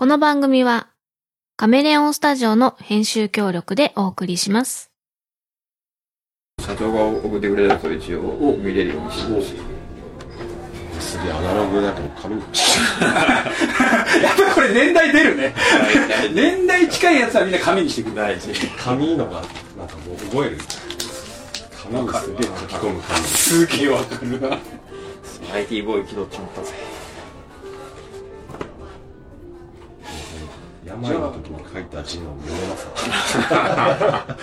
この番組はカメレオンスタジオの編集協力でお送りします。社長が送ってくれたやつを一応見れるようにしてほしいすげえアナログだけど紙にやっぱりこれ年代出るね。年代近いやつはみんな紙にしてくる。大事。紙のがなんかもう覚える。紙にすげえ書き込む感じ。すげえわかるな。IT ボーイ気取っちまったぜ病の時に書いた字の読めなさ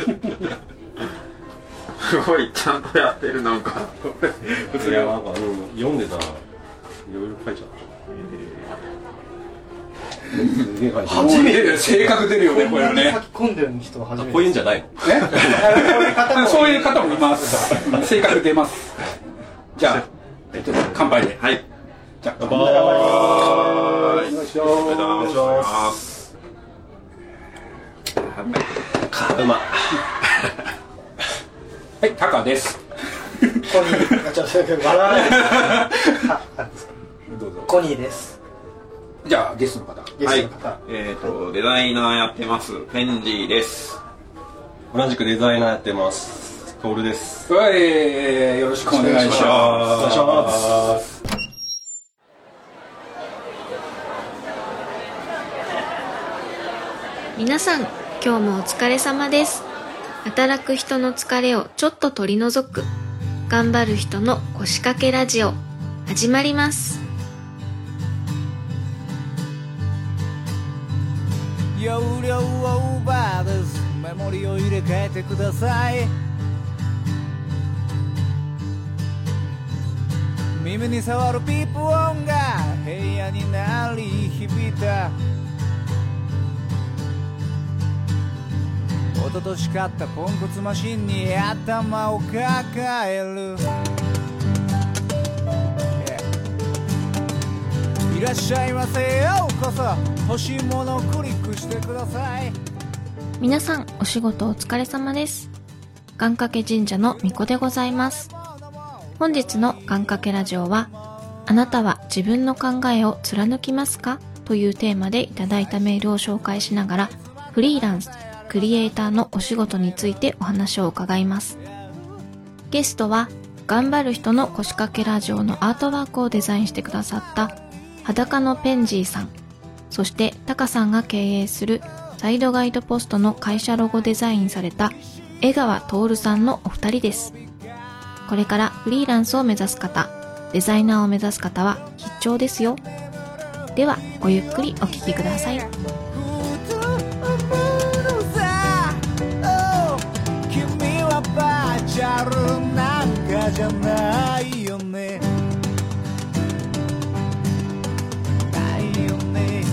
すごい。ちゃんとやってるなんかい。やなんか、うん、読んでたらい。ろい。ろ書い。ちゃったえ書い。てある初めて性格出るよねこれね書き込んでる人は初めてこうい。うんじゃない。のそうい。う方もい。ます性格出ますじゃあえっと乾杯ではい。じゃあ乾杯お願い。しますうまはいタカです。コニーあちょっと笑わない。どうぞ。コニーですじゃあゲストの方。ゲストの方、えっ、とデザイナーやってます。ペンジーです。同じくデザイナーやってます。トールです。はいよろしくお願いします。お願いします。皆さん、今日もお疲れ様です。働く人の疲れをちょっと取り除く、頑張る人の腰掛けラジオ、始まります。容量オーバーですメモリを入れ替えてください耳に触るピープ音が部屋に鳴り響いた一昨年買ったポンコツマシンに頭を抱える。Yeah いらっしゃいませようこそ。欲しいものをクリックしてください。皆さん、お仕事お疲れ様です。願掛け神社の巫女でございます。本日の願掛けラジオは、あなたは自分の考えを貫きますか？というテーマでいただいたメールを紹介しながら、フリーランス、クリエイターのお仕事についてお話を伺います。ゲストは、頑張る人の腰掛けラジオのアートワークをデザインしてくださった、裸のペンジーさん、そしてタカさんが経営するサイドガイドポストの会社ロゴデザインされた江川徹さんのお二人です。これからフリーランスを目指す方、デザイナーを目指す方は必聴ですよ。では、ごゆっくりお聞きください。チャルなんかじゃないよねないよね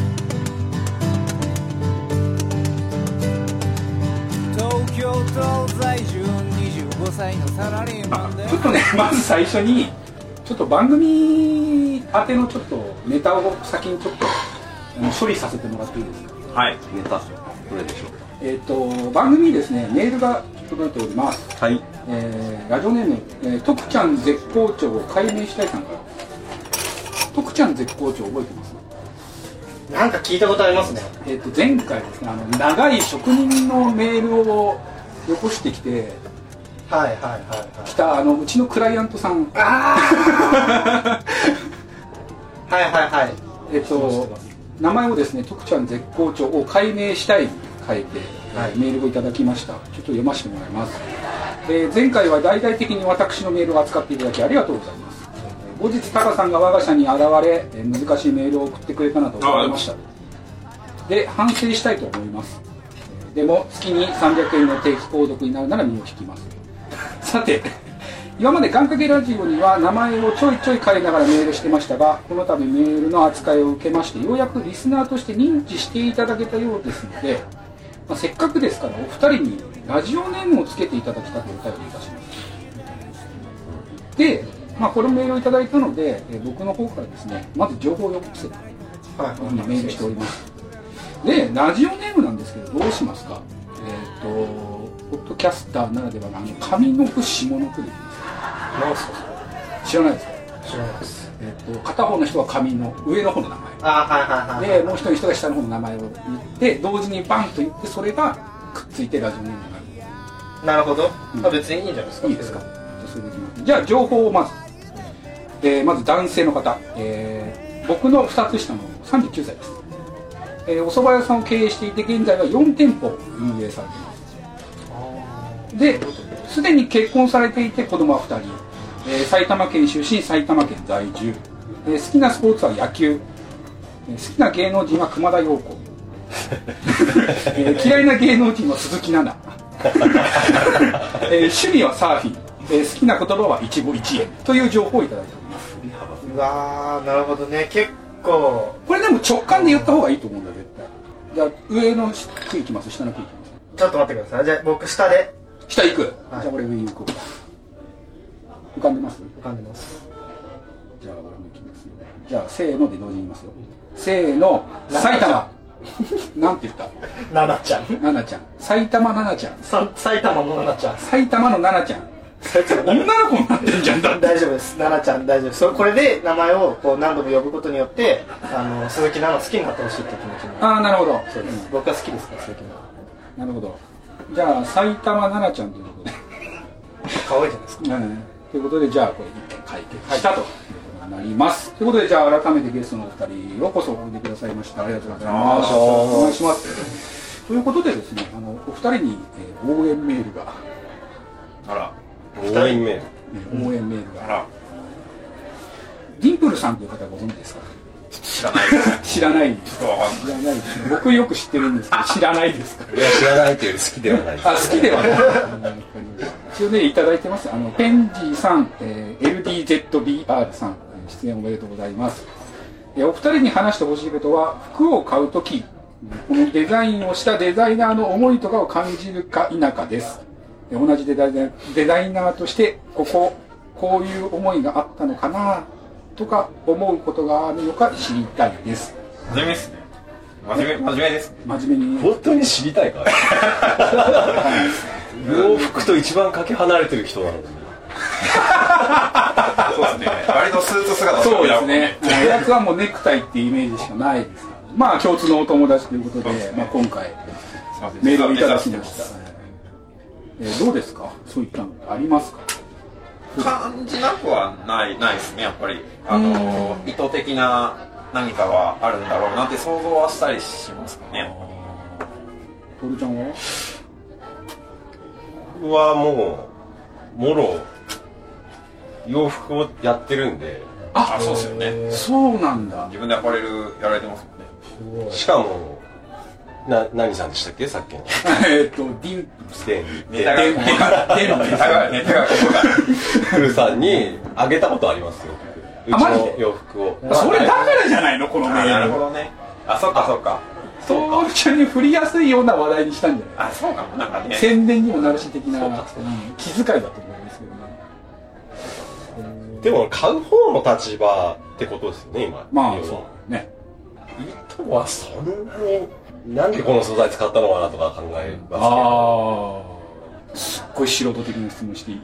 東京都在住25歳のサラリーマンでちょっとね まず最初にちょっと番組宛てのちょっとネタを先にちょっと処理させてもらっていいですか？はい。ネタどれでしょうえっ、と番組にですねメールが届いております、かはいえーラジオネーム、えー、徳ちゃん絶好調を解明したいさんから。徳ちゃん絶好調覚えてます？なんか聞いたことありますね。えっ、と前回ですねあの長い職人のメールをよこしてきてはいはいはいはい。来たあのうちのクライアントさん。はいはいはい。えっと、名前をですね、徳ちゃん絶好調を解明したいに書いて、はいメールをいただきました。ちょっと読ませてもらいます。えー前回は大々的に私のメールを扱っていただきありがとうございます。後日、タカさんが我が社に現れ、え難しいメールを送ってくれたなと思いました。で、反省したいと思います。でも、月に300円の定期購読になるなら身を引きます。さて、今まで願掛けラジオには名前をちょいちょい変えながらメールしてましたがこの度メールの扱いを受けましてようやくリスナーとして認知していただけたようですので、まあ、せっかくですからお二人にラジオネームをつけていただきたくお便りいたします。で、まあ、このメールをいただいたので、えー僕の方からですねまず情報をよこせとはい。メールしております。でラジオネームなんですけどどうしますか?えっ、とポッドキャスターならではのあの上の句下の句でいいですすか知らないですか?知らないですえっと片方の人は紙の上の方の名前。あはいはいはいでもう一人の人が下の方の名前を言って同時にバンと言ってそれがくっついてラジオネームになる。なるほど、うん。あ別にいいんじゃないですか。いいですか？じゃあ情報をまず、えーまず男性の方、えー僕の2つ下の39歳です、えーお蕎麦屋さんを経営していて現在は4店舗運営されています。ですでに結婚されていて子供は2人、えー埼玉県出身埼玉県在住、えー好きなスポーツは野球、えー好きな芸能人は熊田曜子、えー嫌いな芸能人は鈴木奈々。えー趣味はサーフィン、えー好きな言葉は一期一会。という情報をいただいております。うわーなるほどね。結構。これでも直感で言った方がいいと思うんだ絶対。じゃあ上の句いきます？下の句いきます？ちょっと待ってください。じゃあ僕下で。下行く、はい。じゃあ俺上行こうかんでます？浮かんでます。じゃあ俺も行きますよじゃあせーので同時に言いますよ。せーの埼玉。なんて言った？奈々ちゃん。奈々ちゃん。埼玉奈々ちゃん。さ埼玉の奈々ちゃん。埼玉の奈々ちゃん。女の子になってんじゃんだって。大丈夫です。奈々ちゃん大丈夫です。それこれで名前をこう何度も呼ぶことによってあの鈴木奈々好きになってほしいって気持ちにああなるほど。そうです、僕は好きですから鈴木奈なるほど。じゃあ埼玉奈々ちゃんということで。々可愛いじゃないですか。うんということでじゃあこれ一点解決したとなります。ということでじゃあ改めてゲストのお二人ようこそおいでくださいました。ありがとうございます。お願いします。ということでですねあのお二人に、えー応援メールが、あら。応援メールえー応援メールが。あら。ディンプルさんという方ご存知ですか？知らないです。知らないらない僕よく知ってるんですけど知らないですか？いや知らないというより好きではないあ好きではない 一応ねいただいてます。あのペンジーさん、えー LDZBR さんえー出演おめでとうございます。えーお二人に話してほしいことは服を買うときこのデザインをしたデザイナーの思いとかを感じるか否かです。えー同じデザイナーデザイナーとしてこここういう思いがあったのかなとか思うことがあるのか知りたいです。真面目ですね。真面目真面目ですね。真面目に。本当に知りたいか洋 服と一番かけ離れてる人なのにそうですね割とスーツ姿そうですね。おやつはもうネクタイっていうイメージしかないです。まあ共通のお友達ということで、まあ今回メールをいただきました。えーどうですか？そういったのありますか？感じなくはないないですねやっぱりあの意図的な何かはあるんだろうなって想像はしたりしますかねトルちゃんは？僕はもうもろ洋服をやってるんで。あそうですよね。そうなんだ。自分でアパレルやられてますもんね。しかもな何さんでしたっけ？さっきの。えっと、ディンでネタがでネタがでネタが。ネタがここが。クルさんにあげたことありますよ。うちの洋服を。それだからじゃないの？このメール。るほどね。あそっかそっかそうトルちゃんに振りやすいような話題にしたんじゃないあそうかも。なんかね。宣伝にもなるし的な、そうん気遣いだと思いますけどね。でも買う方の立場ってことですよね今。まあそうね。意図はそんなになんでこの素材使ったのかなとか考えますけど。ああすっごい素人的な質問していい。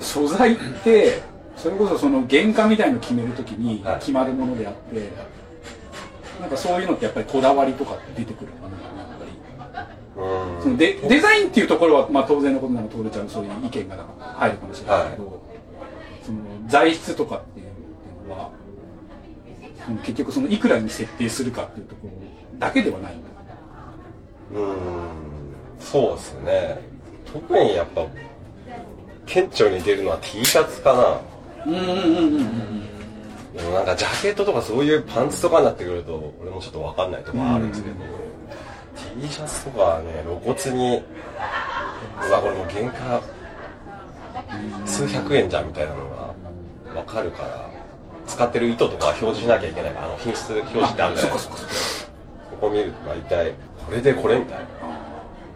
素材ってそれこそその原価みたいの決めるときにはい。決まるものであって、なんかそういうのってやっぱりこだわりとかって出てくるのかなやっぱり。うん。そのデデザインっていうところは、まあ、当然のことなの通れちゃうそういう意見が入るかもしれないけど、その材質とかっていうのはその結局そのいくらに設定するかっていうところだけではないんだ。うん。そうですね。特にやっぱ顕著に出るのは T シャツかな。うんうんうんうんうんでもなんかジャケットとかそういうパンツとかになってくると俺もちょっと分かんないところあるんですけど、T シャツとかはね露骨にうわこれもう原価数百円じゃんみたいなのが分かるから使ってる糸とか表示しなきゃいけないからあの品質表示ってあるんじゃないですかここ見ると大体これでこれみたいな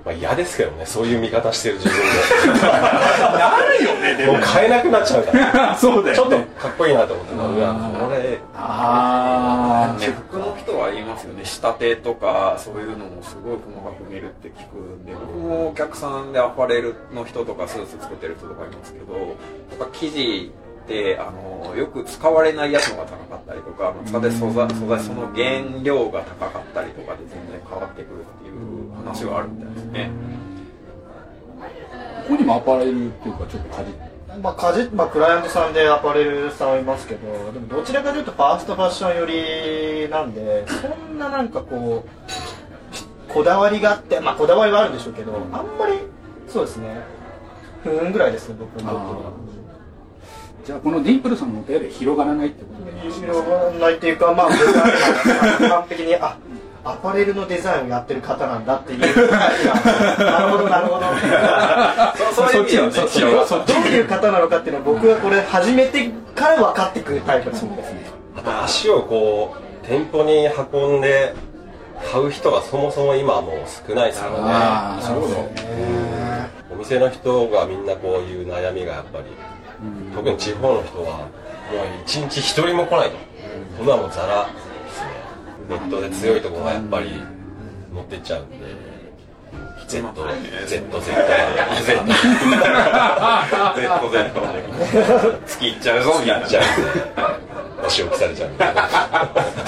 まあ嫌ですけどねそういう見方してる自分 なるよねでもう買えなくなっちゃうから。そうだちょっとかっこいいなと思ってうわこれ。あね、服の人は言いますよね。仕立てとかそういうのもすごい細かく見るって聞くんで僕もお客さんでアパレルの人とかスーツ作ってる人とかいますけどやっぱ生地ってあのよく使われないやつのが高かったりとか使ってる素材素材その原料が高かったりとかで全然変わってくるっていう話があるみたいですね。ここにもアパレルっていうかちょっとかじまあ、かじまあ、クライアントさんでアパレルさんはいますけどでもどちらかというとファーストファッション寄りなんでそんななんかこうこだわりがあってまあこだわりはあるんでしょうけどあんまりそうですねふーんぐらいですね僕にとってはじゃあこのディンプルさんのお手で広がらないってことで広がらないっていうかまあ完璧にあアパレルのデザインをやってる方なんだっていう。なるほどなるほど。そうそっち広がそっちどういう方なのかっていうのは僕はこれ初めてから分かってくるタイプですね。あと足をこう店舗に運んで買う人がそもそも今はもう少ないですからね。ああそうだお店の人がみんなこういう悩みがやっぱり、特に地方の人はもう一日一人も来ないと、そん。なのもうザラネットで強いところがやっぱり持ってっちゃうんで Z、Z、Z が Z、ZZ 月いっちゃうぞみたいな。じゃあお仕置きされちゃう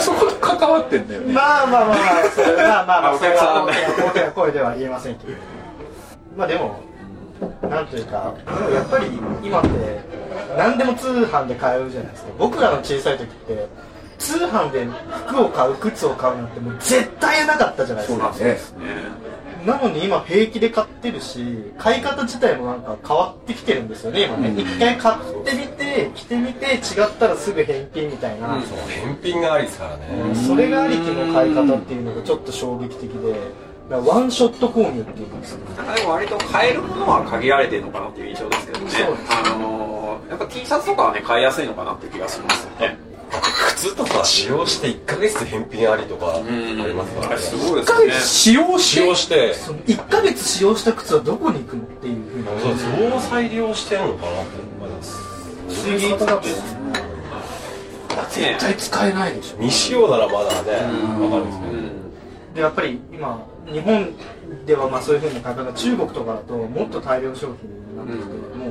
そこと関わってんだよね。まあまあまあまあまあまあそれは大きな声では言えませんけどまあでもなんというかやっぱり今って何でも通販で買えるじゃないですか僕らの小さい時って通販で服を買う靴を買うなんてもう絶対なかったじゃないですか。そうだね。なのに今平気で買ってるし買い方自体もなんか変わってきてるんですよね今ね。一回買ってみて着てみて違ったらすぐ返品みたいな、そう返品がありですからね、それがありきの買い方っていうのがちょっと衝撃的で。ワンショット購入っていうんですかなんかでも割と買えるものは限られてるのかなっていう印象ですけどね。あのーやっぱ T シャツとかはね買いやすいのかなっていう気がしますよね靴とか使用して1ヶ月返品ありとかありますからね。すごいですね。使用使用して。その1ヶ月使用した靴はどこに行くのっていうふうに。そう増再利用してんのかなって思います。不思議だってね絶対使えないでしょ。未使用ならまだねわかるんですけど。でやっぱり今日本ではまあそういうふうな買い方中国とかだともっと大量消費になってきて、も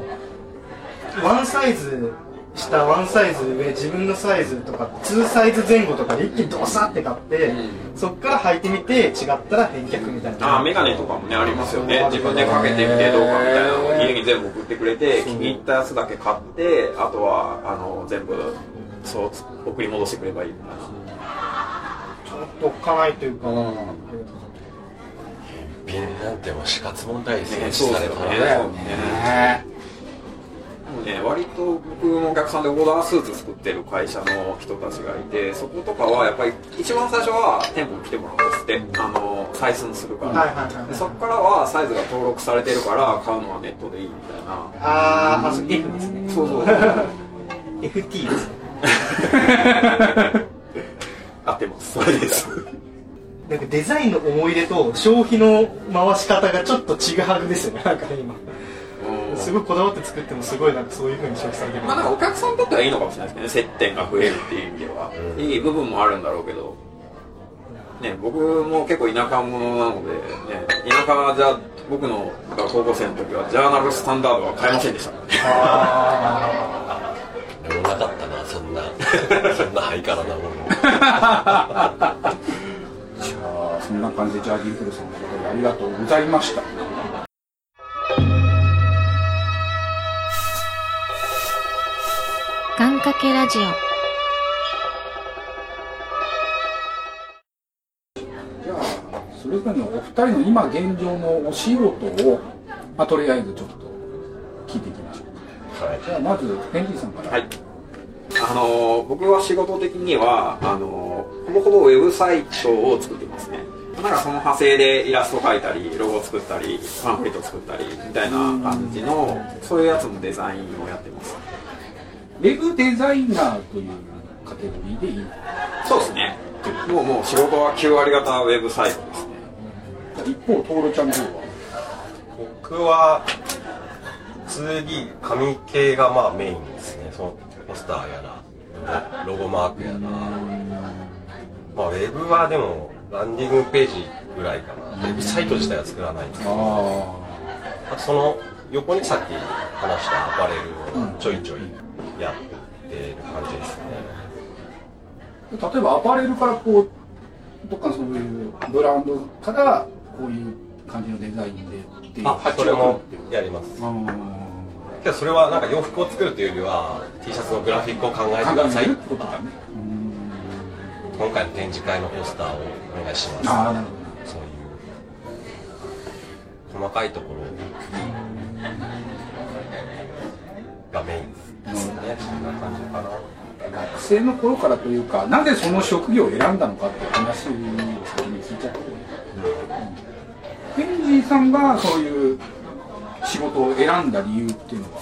うワンサイズ下ワンサイズ上自分のサイズとか2サイズ前後とかで一気にドサって買って、そっから履いてみて違ったら返却みたいな。あーメガネとかもねありますよね。自分でかけてみてどうかみたいなのを家に全部送ってくれて気に入ったやつだけ買ってあとはあの全部そう送り戻してくればいいみたいな。ちょっとおっかないというか、返品なんてもう死活問題ですよ。ねね。そうですよねね、割と僕もお客さんでオーダースーツ作ってる会社の人たちがいてそことかはやっぱり一番最初は店舗に来てもらうんですって。あの採寸するから、はいはいはいでそこからはサイズが登録されてるから買うのはネットでいいみたいな。あーあそう F ですね。そうそう FT ですね。合ってます。それです。なんかデザインの思い出と消費の回し方がちょっと違うはずですよねなんかね今すごいこだわって作ってもすごいなんかそういう風に消費されてる。まあなんかお客さんにとってはいいのかもしれないですけどね。接点が増えるっていう意味では、いい部分もあるんだろうけど。ね僕も結構田舎者なのでね田舎じゃ僕のが高校生の時はジャーナルスタンダードは買えませんでしたからね。俺もなかったなそんな そんなハイカラなもの。じゃあそんな感じでジャーディンプルさんのことでありがとうございました願掛けラジオ。じゃあそれぞれのお二人の今現状のお仕事を、まあ、とりあえずちょっと聞いていきましょう。はい。じゃあまずヘンリーさんから。はい。あのー僕は仕事的にはあのーほぼほぼウェブサイトを作っていますね。なんかその派生でイラスト描いたりロゴ作ったりパンフレット作ったりみたいな感じのそういうやつのデザインをやってますウェブデザイナーというカテゴリーでいい？そうですね。もうもう仕事は9割方ウェブサイトですね。一方トールちゃんの方は？僕は 2D 紙系がまあメインですね。そのポスターやらロゴマークやらまあウェブはでもランディングページぐらいかな。ウェブサイト自体は作らないんですけど。あその横にさっき話したアパレルをちょいちょいやってる感じですね。例えばアパレルからこうどっかそういうブランドからこういう感じのデザインでっていうあ発それもやります。あけどそれはなんか洋服を作るというよりは T シャツのグラフィックを考えてーください。考えるってことだね今回の展示会のポスターをお願いします。ああなるほそういう細かいところがメインです学生の頃からというかなぜその職業を選んだのかっていう話を先に聞いちゃってペンジーさんがそういう仕事を選んだ理由っていうのは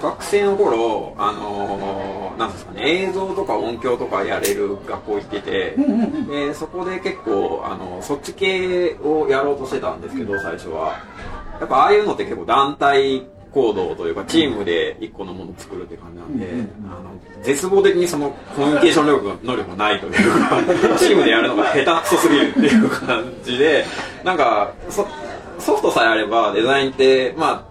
学生の頃あのーなんですかね映像とか音響とかやれる学校行ってて、でそこで結構あのそっち系をやろうとしてたんですけど、最初は。やっぱああいうのって結構団体行動というかチームで一個のものを作るって感じなんで、あの絶望的にそのコミュニケーション力が能力がないというか チームでやるのが下手くそすぎるっていう感じでなんかそソフトさえあればデザインってま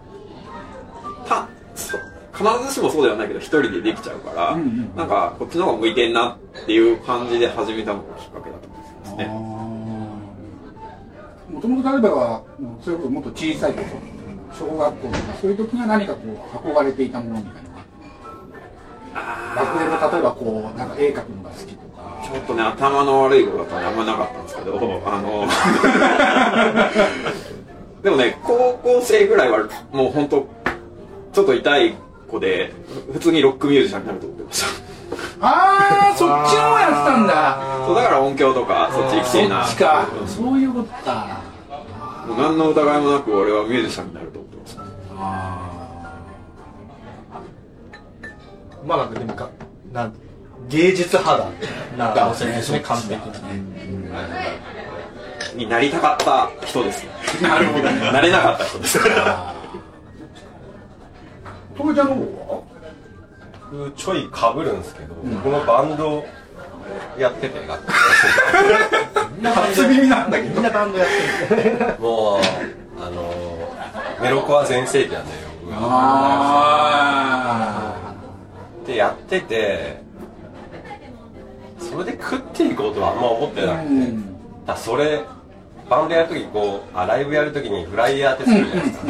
あたそ必ずしもそうではないけど一人でできちゃうから、なんかこっちの方が向いてんなっていう感じで始めたのがきっかけだと思いますね。もともと例えばそれこそもっと小さい頃小学校とかそういう時には何かこう憧れていたものみたいな学年の例えばこうなんか絵描くのが好きとか。ちょっとね頭の悪い子だったんであんまなかったんですけど、あの でもね高校生ぐらいはもう本当ちょっと痛い子で普通にロックミュージシャンになると思ってました。ああそっちの方やってたんだ。そうだから音響とかそっち行きたいなそっちか。そういうことかもう何の疑いもなく俺はミュージシャンになると思ってました。まあなんかでもかなん芸術肌な路線ですね 完璧にになりたかった人です。なるほどなれなかった人です。ともちゃんの方は？僕ちょいかぶるんですけど、僕もバンドやってて初耳なんだけど。みんなバンドやってる。もうあのメロコア全盛期なんだよ。僕があでやっててそれで食っていこうとはあんま思ってなくて、うん。だそれバンドやるときこうあライブやるときにフライヤーって作るじゃないですか、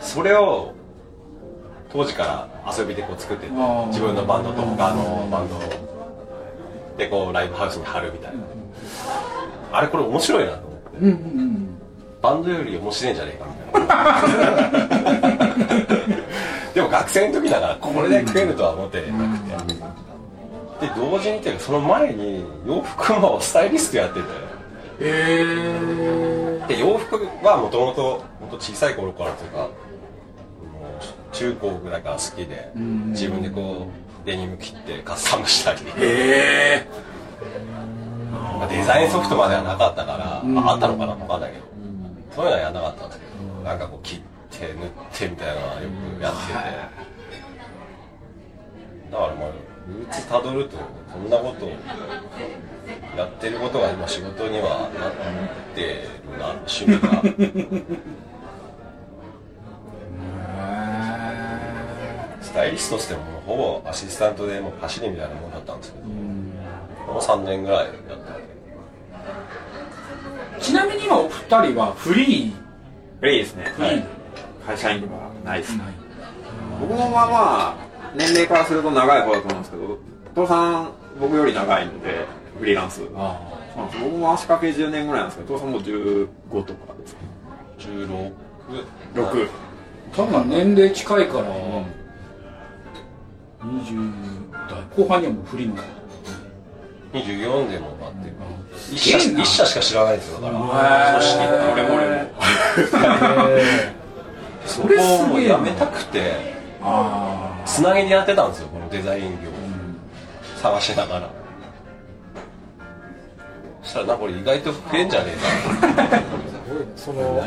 それを当時から遊びでこう作ってて自分のバンドと他のバンドでこうライブハウスに貼るみたいな、あれこれ面白いなと思って、うんうんうん。バンドより面白いんじゃねえかみたいな。でも学生の時だからこれで食えるとは思ってなくて、で同時にっていうかその前に洋服もスタイリストやってて。で洋服はもともと小さい頃からというか中高ぐらいから好きで自分でこうデニム切ってカスタムしたりまあデザインソフトまではなかったから、まあ、あったのかな分かんないけど、そういうのはやらなかったんですけどなんかこう切って塗ってみたいなのはよくやってて、だからまあルーツたどるとこんなことをやってることが今仕事にはなってるな趣味がスタイリストとしてもほぼアシスタントでもう走りみたいなもんだったんですけど、この3年ぐらいやったんでちなみに今お二人はフリフリーですね。ー、はい、会社員ではないです。僕もまあまあ、年齢からすると長い方だと思うんですけど、父さん、僕より長いので、フリーランス。そうなんです僕も足掛け10年ぐらいなんですけど、父さんも15とかですね。16 6。多分年齢近いから、20代後半にはもうフリーの24でもなってる一すげえな。社一社しか知らないですよだから。組織って俺も俺も。それすごいやめたくてあつなぎでやってたんですよこのデザイン業を。探しながら。そしたらなこれ意外と増えんじゃねえか。その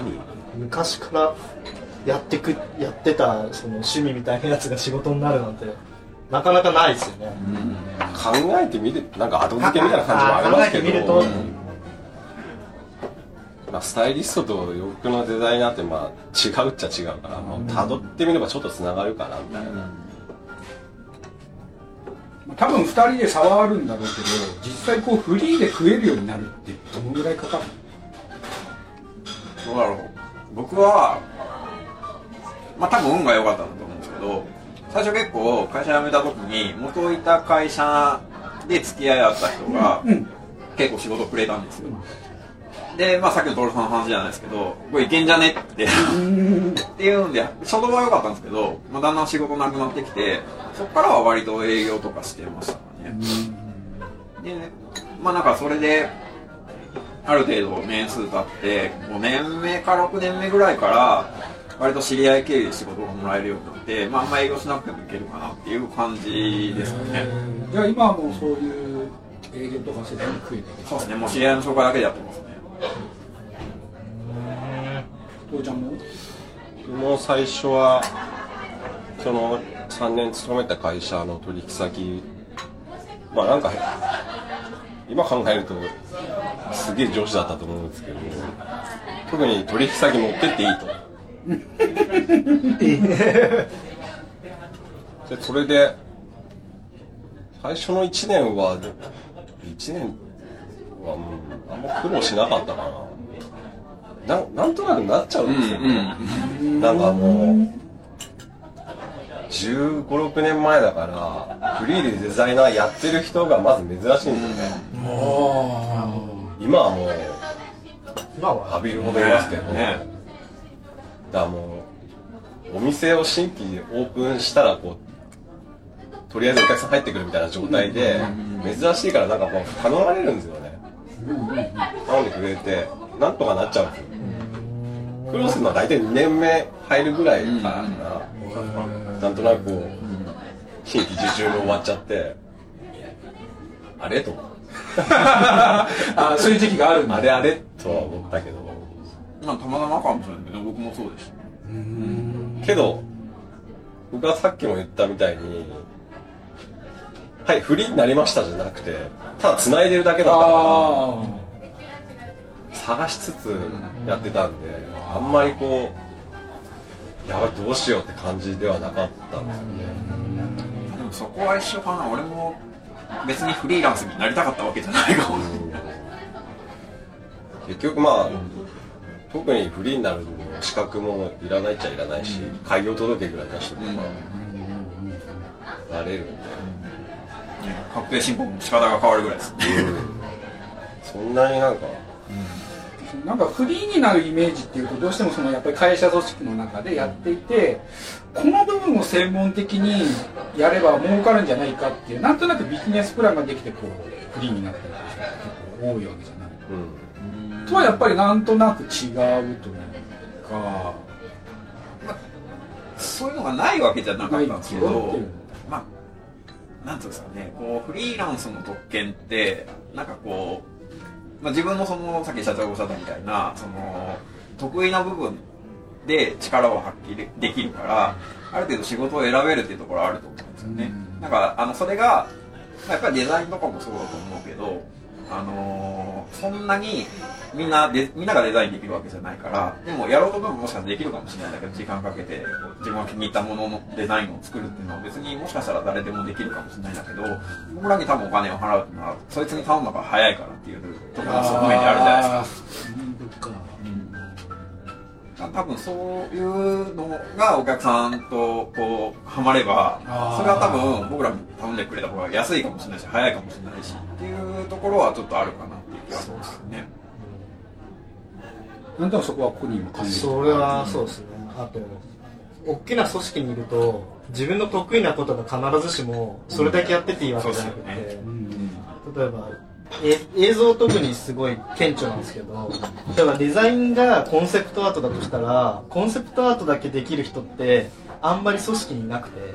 昔からやってくやってたその趣味みたいなやつが仕事になるなんてなかなかないですよね、考えてみるなんか後付けみたいな感じもありますけど。とまあ、スタイリストと洋服のデザイナーってまあ違うっちゃ違うから、まあ、辿ってみればちょっとつながるかなみたいな、多分2人で差はあるんだろうけど実際こうフリーで食えるようになるってどのぐらいかかる？どうだろう。僕はまあ多分運が良かったんだと思うんですけど最初結構会社辞めた時に元いた会社で付き合いあった人がうん。結構仕事くれたんですよ。でまあさっきの徹さんの話じゃないですけどこれいけんじゃねって。っていうんで初動は良かったんですけど、まあ、だんだん仕事なくなってきてそこからは割と営業とかしてましたね。でまあなんかそれである程度年数経って5年目か6年目ぐらいから割と知り合い経由で仕事がもらえるようになって、まあ、あんま営業しなくてもいけるかなっていう感じですかね。じゃあ今はもうそういう営業とかせずに食えそうですね。もう知り合いの紹介だけでやってますね。父ちゃんも？僕も最初はその3年勤めた会社の取引先まあなんか今考えるとすげえ上司だったと思うんですけど特に取引先持ってっていいと でそれで最初の1年は1年は、うん、あんま苦労しなかったかな。なんなんとなくなっちゃうんですよね、なんかもう1 5 6年前だからフリーでデザイナーやってる人がまず珍しいんですよね、今はもう今は浴びるほどいますけど。ねだからもうお店を新規でオープンしたらこうとりあえずお客さん入ってくるみたいな状態で珍しいからなんかもう頼まれるんですよね。頼んでくれてなんとかなっちゃうんですよ。苦労するのは大体2年目入るぐらいかな、なんとなくこう新規受注が終わっちゃってあれ？と あそういう時期があるんだ。あれあれ？とは思ったけどまあたまたまかもしれないけど僕もそうでした。けど僕はさっきも言ったみたいにはいフリーになりましたじゃなくてただ繋いでるだけだったかあら探しつつやってたんであんまりこうやばいどうしようって感じではなかったんですよね。でもそこは一緒かな。俺も別にフリーランスになりたかったわけじゃないかも。結局まあ特にフリーになる資格もいらないっちゃいらないし開業届ぐらい出しておけばなれるん。で確定申告の仕方が変わるぐらいですねそん。なになん。かーなん。かフリーになるイメージっていうとどうしてもそのやっぱり会社組織の中でやっていてこの部分を専門的にやれば儲かるん。じゃないかっていうなん。となくビジネスプランができてこうフリーになってる人が結構多いわけじゃないうんとはやっぱりなんとなく違うというかそういうのがないわけじゃなかったんですけどまあなんていうんですかねこうフリーランスの特権ってなんかこう、まあ、自分のそのさっき社長がおっしゃったみたいなその得意な部分で力を発揮でできるからある程度仕事を選べるっていうところはあると思うんですよね、なん。かあのそれが、まあ、やっぱりデザインとかもそうだと思うけどあのーそんなにみんなでみんながデザインできるわけじゃないからでもやろうと思えばもしかしたらできるかもしれないんだけど時間かけて自分が気に入ったもののデザインを作るっていうのは別にもしかしたら誰でもできるかもしれないんだけど僕らに多分お金を払うっていうのはそいつに頼むのが早いからっていうところが側面であるじゃないですか。多分そういうのがお客さんとこうハマればそれは多分僕らに頼んでくれた方が安いかもしれないし早いかもしれないしっていうところはちょっとあるかなっていう気がするんですよね。なんとなくそこはここにも感じる。それはそうですねあと大きな組織にいると自分の得意なことが必ずしもそれだけやってていいわけじゃなくて、そうですよ例えばえ映像特にすごい顕著なんですけど例えばデザインがコンセプトアートだとしたらコンセプトアートだけできる人ってあんまり組織にいなくて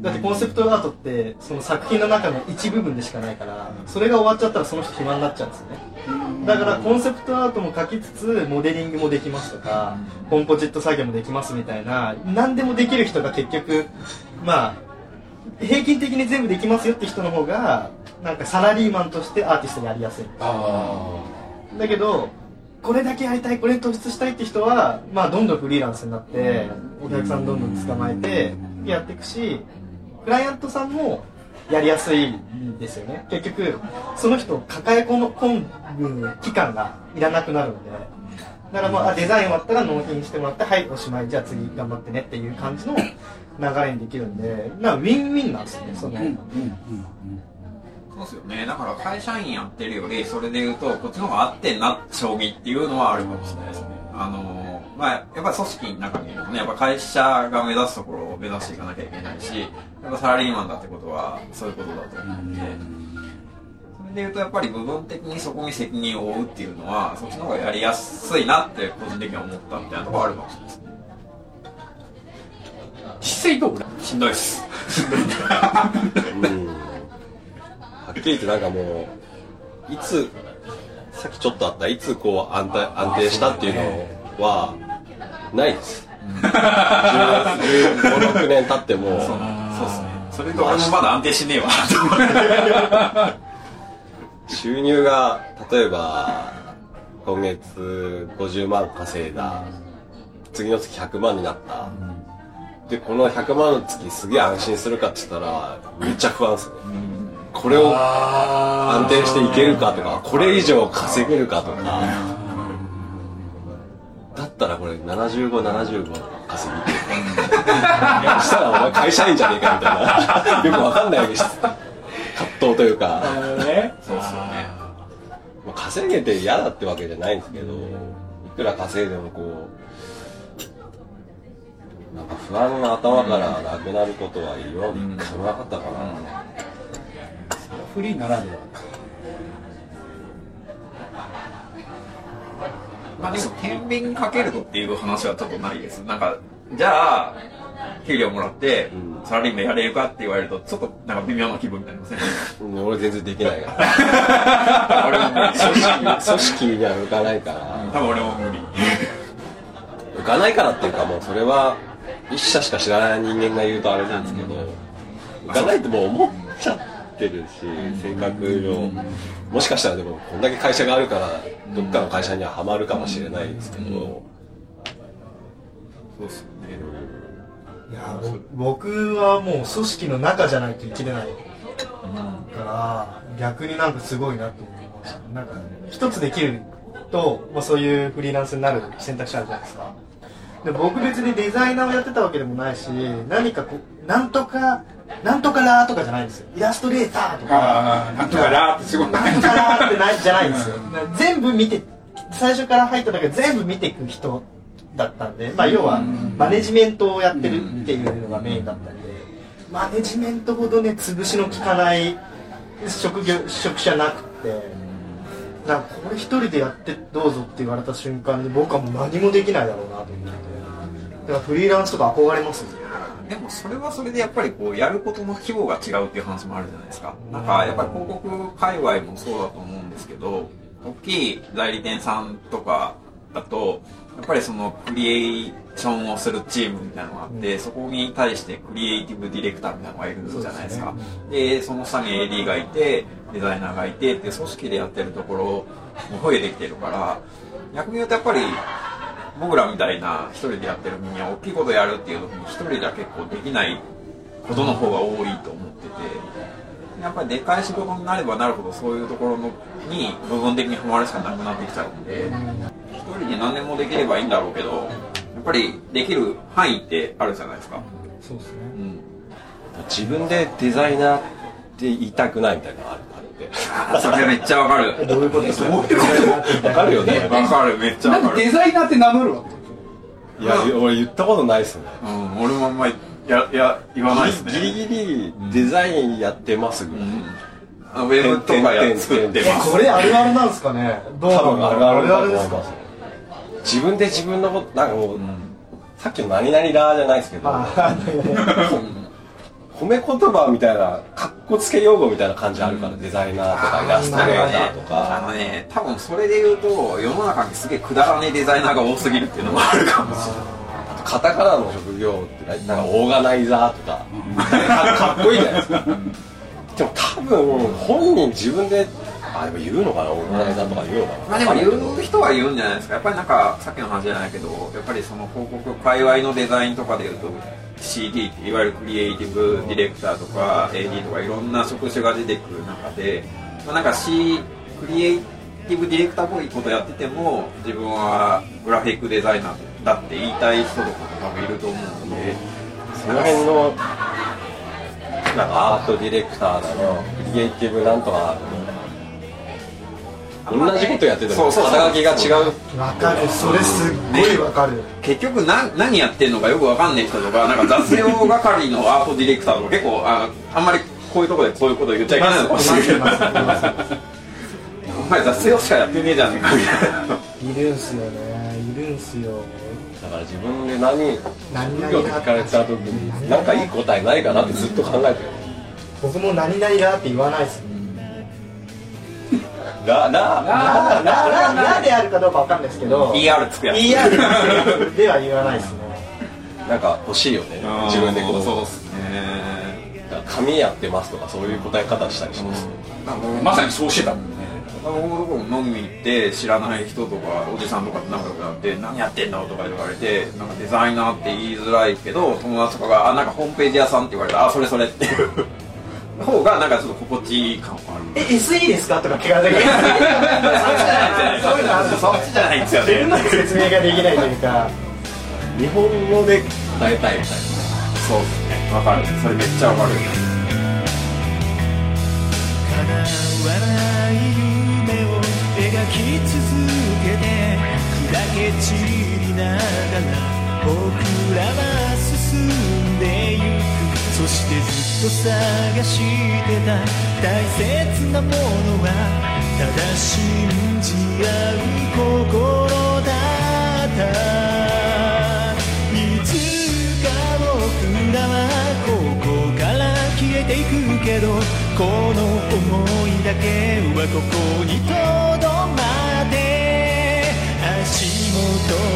だってコンセプトアートってその作品の中の一部分でしかないからそれが終わっちゃったらその人暇になっちゃうんですよね。だからコンセプトアートも描きつつモデリングもできますとかコンポジット作業もできますみたいな何でもできる人が結局まあ平均的に全部できますよって人の方がなんかサラリーマンとしてアーティストにやりやすい。あだけどこれだけやりたいこれに突出したいって人は、まあ、どんどんフリーランスになってお客さんどんどん捕まえてやっていくしクライアントさんもやりやすいんですよね。結局その人を抱え込む期間がいらなくなるのでだからもうあデザイン終わったら納品してもらってはいおしまい。じゃあ次頑張ってねっていう感じの流れにできるんでなんかウィンウィンなんですねその、そうですよね。だから会社員やってるよりそれで言うとこっちの方が合ってんな将棋っていうのはあるかもしれないですね。あのまあやっぱり組織の中にいるとねやっぱ会社が目指すところを目指していかなきゃいけないしやっぱサラリーマンだってことはそういうことだと思うんで。で言うとやっぱり部分的にそこに責任を負うっていうのはそっちの方がやりやすいなって個人的には思ったみたいなところあるかもしれないですね実際どう？しんどいっす。うん。はっきり言ってなんかもういつさっきちょっとあったいつこう安定安定したっていうのはないです。1516年経ってもそうっすね。それと俺もまだ安定しねえわ 収入が例えば今月50万稼いだ。次の月100万になった。でこの100万の月すげえ安心するかって言ったらめっちゃ不安ですね。これを安定していけるかとかこれ以上稼げるかとか。だったらこれ7575稼ぎてしたらお前会社員じゃねえかみたいな。よくわかんないわけです。葛藤というか。ね稼げて嫌だってわけじゃないんですけど、いくら稼いでもこう、なんか不安が頭からなくなることは今まで一回もなかったかな。フリーならでは。まあでも天秤かけるとっていう話はちょっとないです。なんかじゃあ給料もらってうん。サラリーマンやれるかって言われるとちょっとなんか微妙な気分になりません？うん俺全然できない。から。俺も無理。組織組織には向かないから。多分俺も無理。向かないからっていうかもうそれは一社しか知らない人間が言うとあれなんですけど、向かないってもう思っちゃってるし、性格上。もしかしたらでもこんだけ会社があるから、どっかの会社にはハマるかもしれないですけど、そうっすよねいやぼ僕はもう組織の中じゃないと生きれないから逆になんかすごいなと思いました。なんか一つできると、まあ、そういうフリーランスになる選択肢あるじゃないですか。で僕別にデザイナーをやってたわけでもないし何かこうなんとかなんとかラーとかじゃないんですよ。イラストレーターとかああなんとかラーって仕事なんとかラーってないじゃないんですよ。全部見て最初から入った時は全部見ていく人だったんで、まあ、要はマネジメントをやってるっていうのがメインだったんでマネジメントほどね潰しの効かない職業職種はなくてだからこれ一人でやってどうぞって言われた瞬間に僕はもう何もできないだろうなと思ってだからフリーランスとか憧れますねでもそれはそれでやっぱりこうやることの規模が違うっていう話もあるじゃないですか。なんかやっぱり広告界隈もそうだと思うんですけど大きい代理店さんとかだとやっぱりそのクリエーションをするチームみたいなのがあって、そこに対してクリエイティブディレクターみたいなのがいるじゃないですかでその下に AD がいてデザイナーがいてって組織でやってるところも増えてきてるから逆に言うとやっぱり僕らみたいな一人でやってる人間は大きいことやるっていう時に一人じゃ結構できないことの方が多いと思っててやっぱりでかい仕事になればなるほどそういうところのに部分的にハマるしかなくなってきちゃうんで一人で何でもできればいいんだろうけどやっぱりできる範囲ってあるじゃないですか、そうですね。うん、自分でデザイナーって言いたくないみたいなのがあるあって。それめっちゃわかる。どういうことですか？わかるよね。わかるめっちゃわかる。なんでデザイナーって名乗るわけ？いや、俺言ったことないっすね。うん、俺もあんまりやや言わないですね。ギリギリデザインやってますぐらい。あのウェブとかや作ってえます。これあるあるなんですかね？どうな多んだろう？分あるあるだあるですか。自分で自分のこと、なんかもう、さっきの何々ラーじゃないですけど、あ褒め言葉みたいな、かっこつけ用語みたいな感じあるから、デザイナーとかイラストレーターとあか。のね、多分それで言うと世の中にすげえくだらねえデザイナーが多すぎるっていうのもあるかもしれない。あとカタカナの職業って、なんかオーガナイザーとか、か かっこいいじゃないですか。でも多分、本人自分であでも言うのかなオーガナイザーとか言うのかな。まあでも言う人は言うんじゃないですか。やっぱりなんかさっきの話じゃないけどやっぱりその広告界隈のデザインとかでいうと CD っていわゆるクリエイティブディレクターとか AD とかいろんな職種が出てくる中で、まあ、なんか C クリエイティブディレクターっぽいことやってても自分はグラフィックデザイナーだって言いたい人とかも多分いると思うので。その辺のなんかアートディレクターだのクリエイティブなんとか同じことやってても肩書きが違う。わかる。それすっごいわかる、結局な何やってんのかよくわかんない人とかなんか雑用係のアートディレクターとか結構ああんまりこういうところでそういうこと言っちゃいけないのかもしれない。お前雑用しかやってねえじゃねえかみたいないるんすよね。いるんすよ。だから自分で何何業って聞かれた時になんかいい答えないかなってずっと考えてる。僕も何々だって言わないですねなななななであるかどうかわかんないですけど。ER つくやつ。ER では言わないですね。なんか欲しいよね。自分でこう。そうっすね。紙やってますとかそういう答え方したりします、まさにそうしてたもんね。飲みに行って知らない人とかおじさんとかと仲良くなって「何やってんの?」とか言われてなんかデザイナーって言いづらいけど友達とかが「あなんかホームページ屋さん」って言われた。ら「あそれそれ」って。いう方がなんかちょっと心地いい感はあるえ SE ですか？とか聞かれたけど。そういうのあるそっちじゃないんですよ自分ねの説明ができないというか。日本語で答えたいみたいそうっすね。わかる。それめっちゃわかる。叶わない夢を描き続けて砕け散りながら僕らは進んでゆくそしてずっと探してた大切なものはただ信じ合う心だった。いつか僕らはここから消えていくけどこの想いだけはここにとどまって足元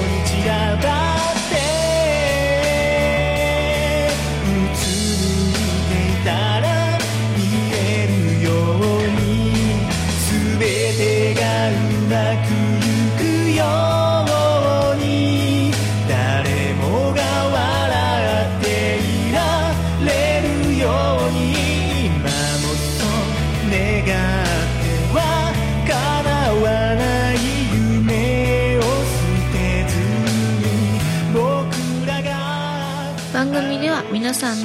に散らば